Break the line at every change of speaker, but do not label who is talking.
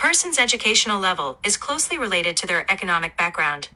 person's educational level is closely related to their economic background.